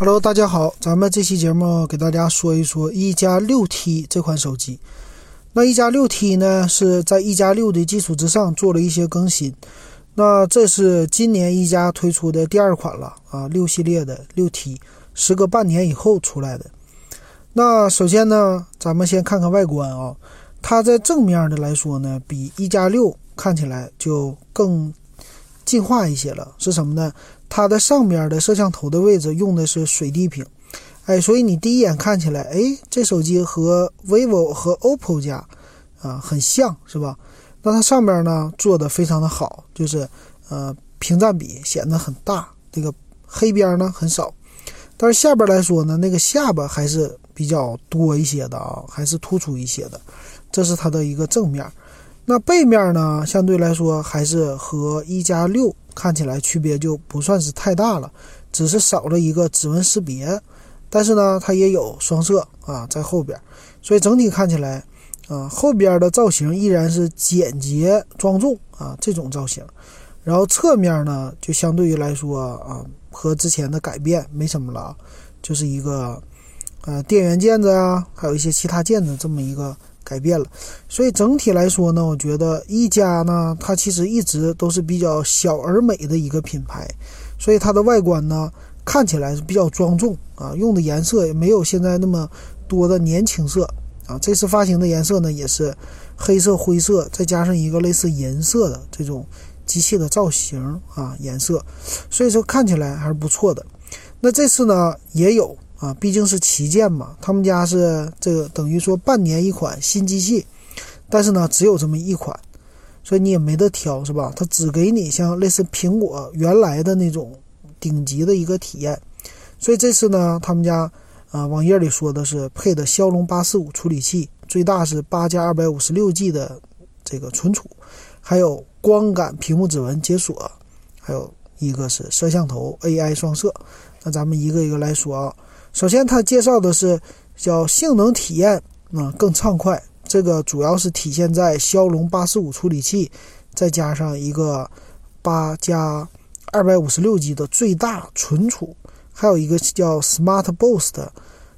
Hello，大家好，咱们这期节目给大家说一说一加六 T 这款手机。那一加六 T 呢，是在一加六的基础之上做了一些更新。那这是今年一加推出的第二款了啊，六系列的六 T，时隔半年以后出来的。那首先呢，咱们先看看外观啊，它在正面的来说呢，比一加六看起来就更进化一些了。是什么呢？它的上边的摄像头的位置用的是水滴屏，哎，所以你第一眼看起来，哎，这手机和 vivo 和 OPPO 家啊很像是吧？那它上边呢做的非常的好，就是呃屏占比显得很大，这个黑边呢很少，但是下边来说呢，那个下巴还是比较多一些的啊，还是突出一些的，这是它的一个正面。那背面呢，相对来说还是和一加六。看起来区别就不算是太大了，只是少了一个指纹识别，但是呢，它也有双摄啊在后边，所以整体看起来，啊后边的造型依然是简洁庄重啊这种造型，然后侧面呢就相对于来说啊和之前的改变没什么了，就是一个呃电源键子啊，还有一些其他键子这么一个。改变了，所以整体来说呢，我觉得一加呢，它其实一直都是比较小而美的一个品牌，所以它的外观呢看起来是比较庄重啊，用的颜色也没有现在那么多的年轻色啊。这次发行的颜色呢也是黑色、灰色，再加上一个类似银色的这种机器的造型啊颜色，所以说看起来还是不错的。那这次呢也有。啊，毕竟是旗舰嘛，他们家是这个等于说半年一款新机器，但是呢只有这么一款，所以你也没得挑，是吧？它只给你像类似苹果原来的那种顶级的一个体验，所以这次呢，他们家啊网页里说的是配的骁龙八四五处理器，最大是八加二百五十六 G 的这个存储，还有光感屏幕指纹解锁，还有一个是摄像头 AI 双摄，那咱们一个一个来说啊。首先，它介绍的是叫性能体验啊更畅快，这个主要是体现在骁龙八四五处理器，再加上一个八加二百五十六 G 的最大存储，还有一个叫 Smart Boost 的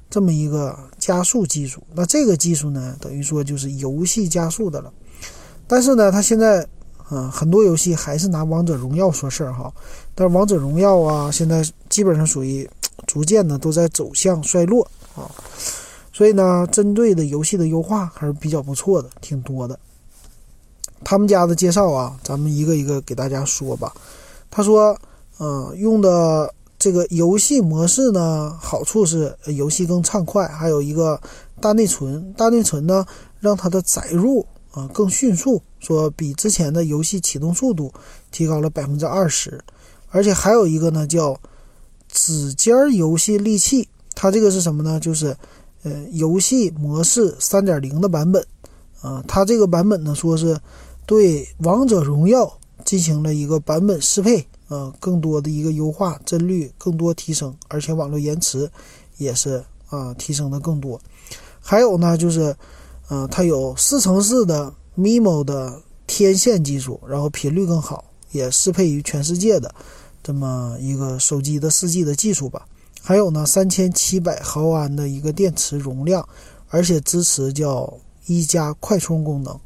这么一个加速技术。那这个技术呢，等于说就是游戏加速的了。但是呢，它现在啊很多游戏还是拿王者荣耀说事儿哈，但是王者荣耀啊现在基本上属于。逐渐呢都在走向衰落啊，所以呢，针对的游戏的优化还是比较不错的，挺多的。他们家的介绍啊，咱们一个一个给大家说吧。他说，嗯，用的这个游戏模式呢，好处是游戏更畅快，还有一个大内存，大内存呢让它的载入啊更迅速，说比之前的游戏启动速度提高了百分之二十，而且还有一个呢叫。指尖游戏利器，它这个是什么呢？就是，呃，游戏模式三点零的版本，啊，它这个版本呢，说是对王者荣耀进行了一个版本适配，啊，更多的一个优化，帧率更多提升，而且网络延迟也是啊提升的更多。还有呢，就是，呃，它有四乘四的 MIMO 的天线技术，然后频率更好，也适配于全世界的。这么一个手机的四 G 的技术吧，还有呢，三千七百毫安的一个电池容量，而且支持叫一加快充功能，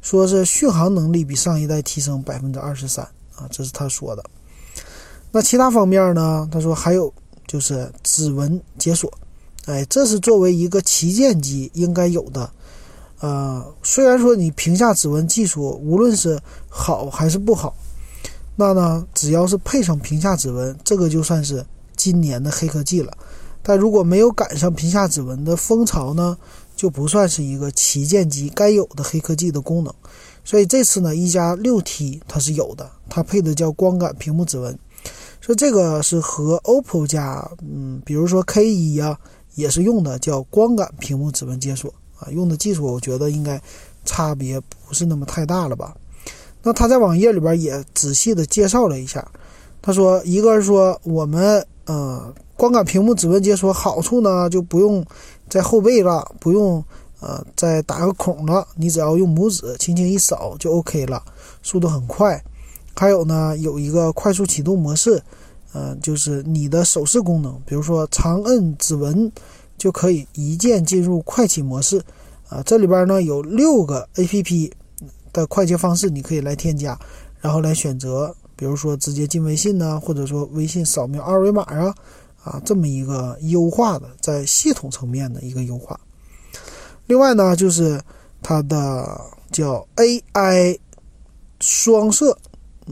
说是续航能力比上一代提升百分之二十三啊，这是他说的。那其他方面呢？他说还有就是指纹解锁，哎，这是作为一个旗舰机应该有的。呃，虽然说你屏下指纹技术无论是好还是不好。那呢，只要是配上屏下指纹，这个就算是今年的黑科技了。但如果没有赶上屏下指纹的风潮呢，就不算是一个旗舰机该有的黑科技的功能。所以这次呢，一加六 T 它是有的，它配的叫光感屏幕指纹。所以这个是和 OPPO 家，嗯，比如说 K 一啊，也是用的叫光感屏幕指纹解锁啊，用的技术我觉得应该差别不是那么太大了吧。那他在网页里边也仔细的介绍了一下，他说，一个是说我们呃光感屏幕指纹解锁好处呢，就不用在后背了，不用呃再打个孔了，你只要用拇指轻轻一扫就 OK 了，速度很快。还有呢，有一个快速启动模式，呃，就是你的手势功能，比如说长摁指纹就可以一键进入快启模式。啊，这里边呢有六个 A P P 的快捷方式，你可以来添加，然后来选择，比如说直接进微信呢，或者说微信扫描二维码啊，啊，这么一个优化的在系统层面的一个优化。另外呢，就是它的叫 A I 双摄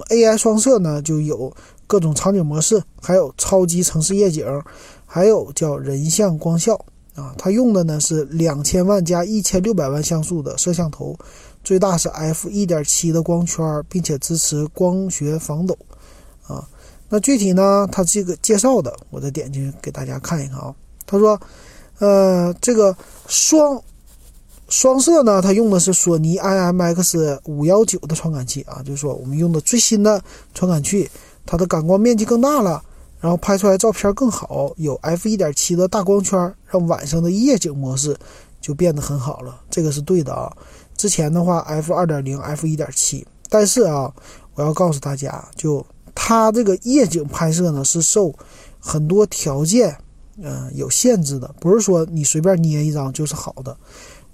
，A I 双摄呢就有各种场景模式，还有超级城市夜景，还有叫人像光效。啊，它用的呢是两千万加一千六百万像素的摄像头，最大是 f 一点七的光圈，并且支持光学防抖。啊，那具体呢，它这个介绍的，我再点进去给大家看一看啊。他说，呃，这个双双摄呢，它用的是索尼 IMX 五幺九的传感器啊，就是说我们用的最新的传感器，它的感光面积更大了。然后拍出来照片更好，有 f 一点七的大光圈，让晚上的夜景模式就变得很好了。这个是对的啊。之前的话 f 二点零、f 一点七，但是啊，我要告诉大家，就它这个夜景拍摄呢是受很多条件，嗯，有限制的，不是说你随便捏一张就是好的。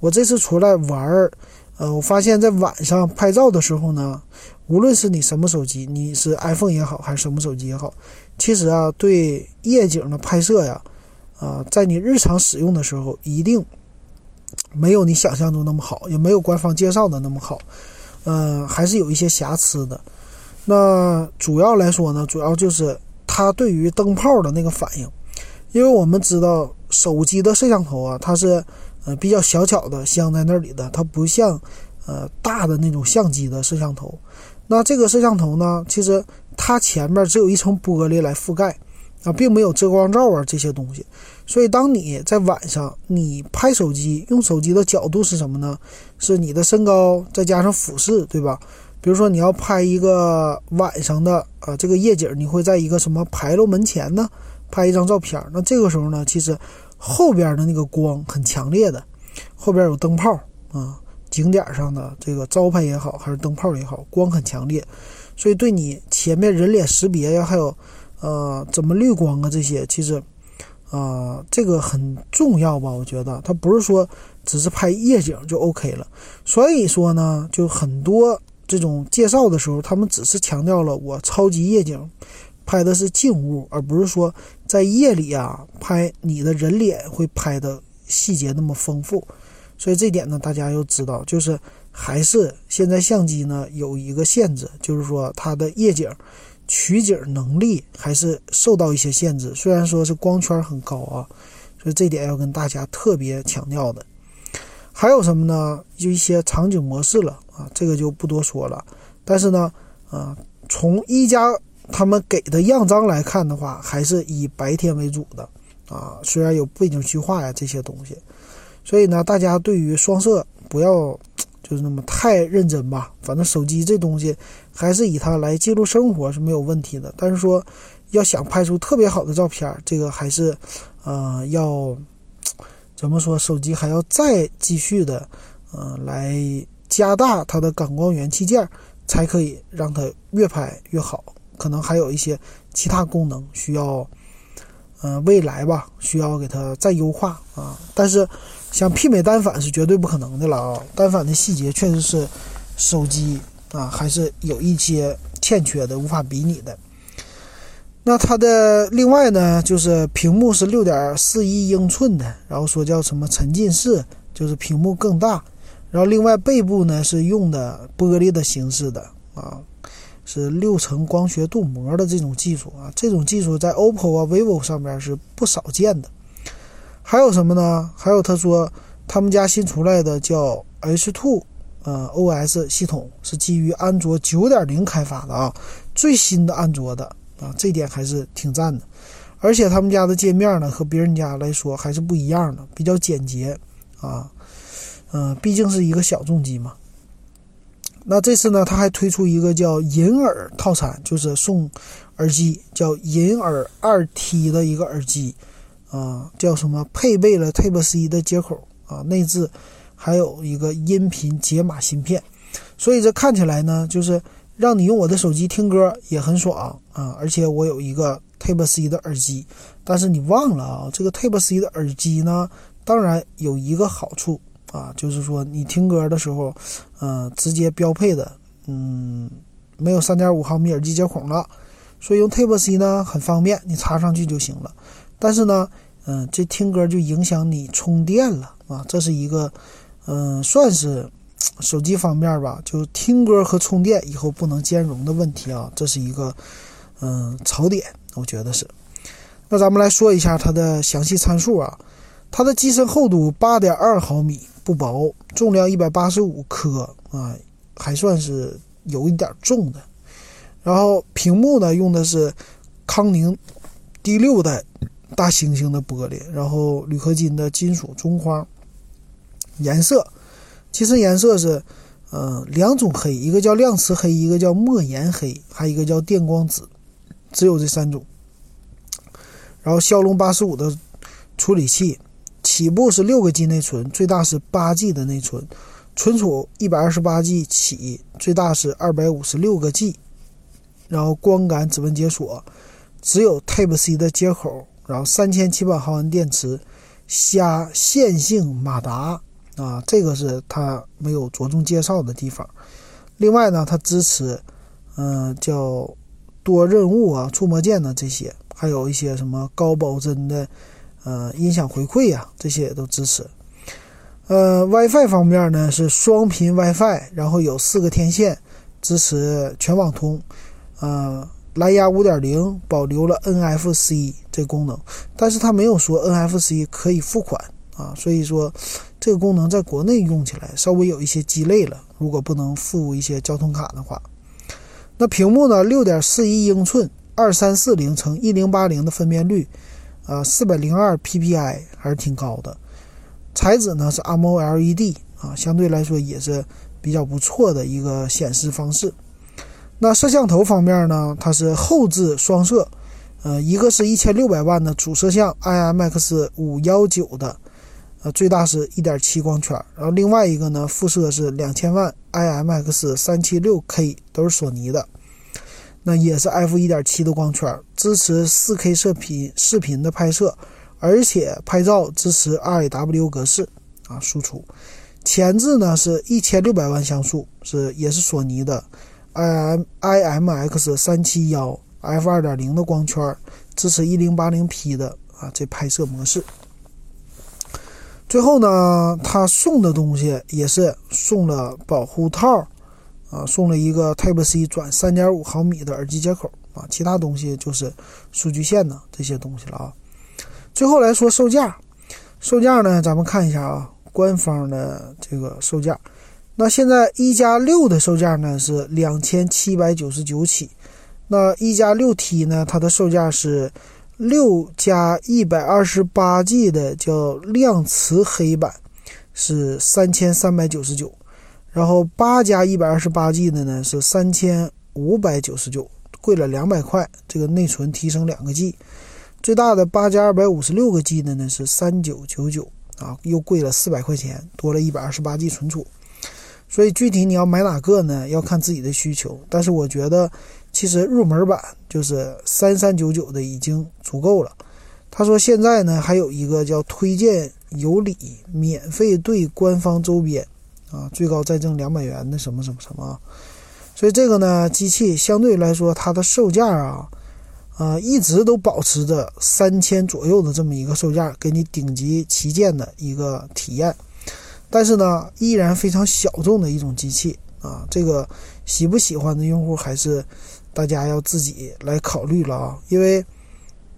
我这次出来玩儿，呃，我发现在晚上拍照的时候呢，无论是你什么手机，你是 iPhone 也好，还是什么手机也好。其实啊，对夜景的拍摄呀，啊，在你日常使用的时候，一定没有你想象中那么好，也没有官方介绍的那么好，嗯，还是有一些瑕疵的。那主要来说呢，主要就是它对于灯泡的那个反应，因为我们知道手机的摄像头啊，它是呃比较小巧的镶在那里的，它不像呃大的那种相机的摄像头。那这个摄像头呢，其实。它前面只有一层玻璃来覆盖，啊，并没有遮光罩啊这些东西，所以当你在晚上你拍手机用手机的角度是什么呢？是你的身高再加上俯视，对吧？比如说你要拍一个晚上的啊这个夜景，你会在一个什么牌楼门前呢拍一张照片？那这个时候呢，其实后边的那个光很强烈的，后边有灯泡啊，景点上的这个招牌也好，还是灯泡也好，光很强烈。所以对你前面人脸识别呀，还有，呃，怎么滤光啊这些，其实，啊，这个很重要吧？我觉得它不是说只是拍夜景就 OK 了。所以说呢，就很多这种介绍的时候，他们只是强调了我超级夜景，拍的是静物，而不是说在夜里啊拍你的人脸会拍的细节那么丰富。所以这点呢，大家要知道，就是。还是现在相机呢有一个限制，就是说它的夜景取景能力还是受到一些限制。虽然说是光圈很高啊，所以这点要跟大家特别强调的。还有什么呢？就一些场景模式了啊，这个就不多说了。但是呢，啊，从一加他们给的样张来看的话，还是以白天为主的啊。虽然有背景虚化呀这些东西，所以呢，大家对于双摄不要。就是那么太认真吧，反正手机这东西还是以它来记录生活是没有问题的。但是说要想拍出特别好的照片，这个还是呃要怎么说？手机还要再继续的呃来加大它的感光元器件，才可以让它越拍越好。可能还有一些其他功能需要，呃未来吧需要给它再优化啊。但是。想媲美单反是绝对不可能的了啊！单反的细节确实是手机啊，还是有一些欠缺的，无法比拟的。那它的另外呢，就是屏幕是六点四一英寸的，然后说叫什么沉浸式，就是屏幕更大。然后另外背部呢是用的玻璃的形式的啊，是六层光学镀膜的这种技术啊，这种技术在 OPPO 啊、vivo 上面是不少见的。还有什么呢？还有他说他们家新出来的叫 H2，呃，OS 系统是基于安卓9.0开发的啊，最新的安卓的啊，这点还是挺赞的。而且他们家的界面呢和别人家来说还是不一样的，比较简洁啊，嗯，毕竟是一个小众机嘛。那这次呢，他还推出一个叫银耳套餐，就是送耳机，叫银耳二 T 的一个耳机。啊，叫什么？配备了 Type C 的接口啊，内置还有一个音频解码芯片，所以这看起来呢，就是让你用我的手机听歌也很爽啊。而且我有一个 Type C 的耳机，但是你忘了啊，这个 Type C 的耳机呢，当然有一个好处啊，就是说你听歌的时候，嗯，直接标配的，嗯，没有三点五毫米耳机接孔了，所以用 Type C 呢很方便，你插上去就行了。但是呢，嗯，这听歌就影响你充电了啊，这是一个，嗯，算是手机方面吧，就听歌和充电以后不能兼容的问题啊，这是一个，嗯，槽点。我觉得是，那咱们来说一下它的详细参数啊。它的机身厚度八点二毫米，不薄，重量一百八十五克啊，还算是有一点重的。然后屏幕呢，用的是康宁第六代大猩猩的玻璃，然后铝合金的金属中框。颜色，机身颜色是，嗯，两种黑，一个叫亮瓷黑，一个叫墨岩黑，还有一个叫电光紫。只有这三种，然后骁龙八十五的处理器，起步是六个 G 内存，最大是八 G 的内存，存储一百二十八 G 起，最大是二百五十六个 G，然后光感指纹解锁，只有 Type C 的接口，然后三千七百毫安电池，加线性马达啊，这个是它没有着重介绍的地方。另外呢，它支持，嗯，叫。多任务啊，触摸键呢，这些还有一些什么高保真的，呃，音响回馈呀，这些也都支持。呃，WiFi 方面呢是双频 WiFi，然后有四个天线，支持全网通。呃，蓝牙5.0保留了 NFC 这功能，但是它没有说 NFC 可以付款啊，所以说这个功能在国内用起来稍微有一些鸡肋了。如果不能付一些交通卡的话。那屏幕呢？六点四一英寸，二三四零乘一零八零的分辨率，呃，四百零二 PPI 还是挺高的。材质呢是 AMOLED 啊，相对来说也是比较不错的一个显示方式。那摄像头方面呢，它是后置双摄，呃，一个是一千六百万的主摄像 IMX 五幺九的。呃，最大是一点七光圈，然后另外一个呢，副摄是两千万 IMX 三七六 K，都是索尼的，那也是 f 一点七的光圈，支持四 K 视频视频的拍摄，而且拍照支持 RAW 格式啊输出。前置呢是一千六百万像素，是也是索尼的 IM IMX 三七幺 f 二点零的光圈，支持一零八零 P 的啊这拍摄模式。最后呢，他送的东西也是送了保护套，啊，送了一个 Type C 转3.5毫米的耳机接口啊，其他东西就是数据线呢这些东西了啊。最后来说售价，售价呢，咱们看一下啊，官方的这个售价。那现在一加六的售价呢是两千七百九十九起，那一加六 T 呢，它的售价是。六加一百二十八 G 的叫亮瓷黑版是三千三百九十九，然后八加一百二十八 G 的呢是三千五百九十九，贵了两百块。这个内存提升两个 G，最大的八加二百五十六个 G 的呢是三九九九啊，又贵了四百块钱，多了一百二十八 G 存储。所以具体你要买哪个呢？要看自己的需求，但是我觉得。其实入门版就是三三九九的已经足够了。他说现在呢还有一个叫推荐有礼，免费兑官方周边，啊，最高再赠两百元的什么什么什么。所以这个呢机器相对来说它的售价啊，啊一直都保持着三千左右的这么一个售价，给你顶级旗舰的一个体验。但是呢依然非常小众的一种机器啊，这个喜不喜欢的用户还是。大家要自己来考虑了啊，因为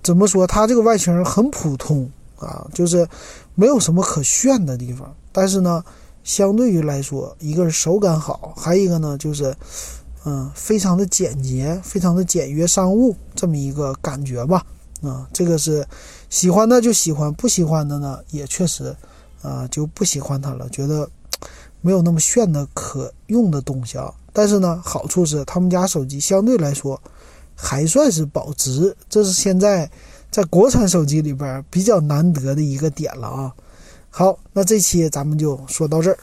怎么说，它这个外形很普通啊，就是没有什么可炫的地方。但是呢，相对于来说，一个是手感好，还有一个呢就是，嗯，非常的简洁，非常的简约商务这么一个感觉吧。啊，这个是喜欢的就喜欢，不喜欢的呢也确实啊就不喜欢它了，觉得没有那么炫的可用的东西啊。但是呢，好处是他们家手机相对来说还算是保值，这是现在在国产手机里边比较难得的一个点了啊。好，那这期咱们就说到这儿。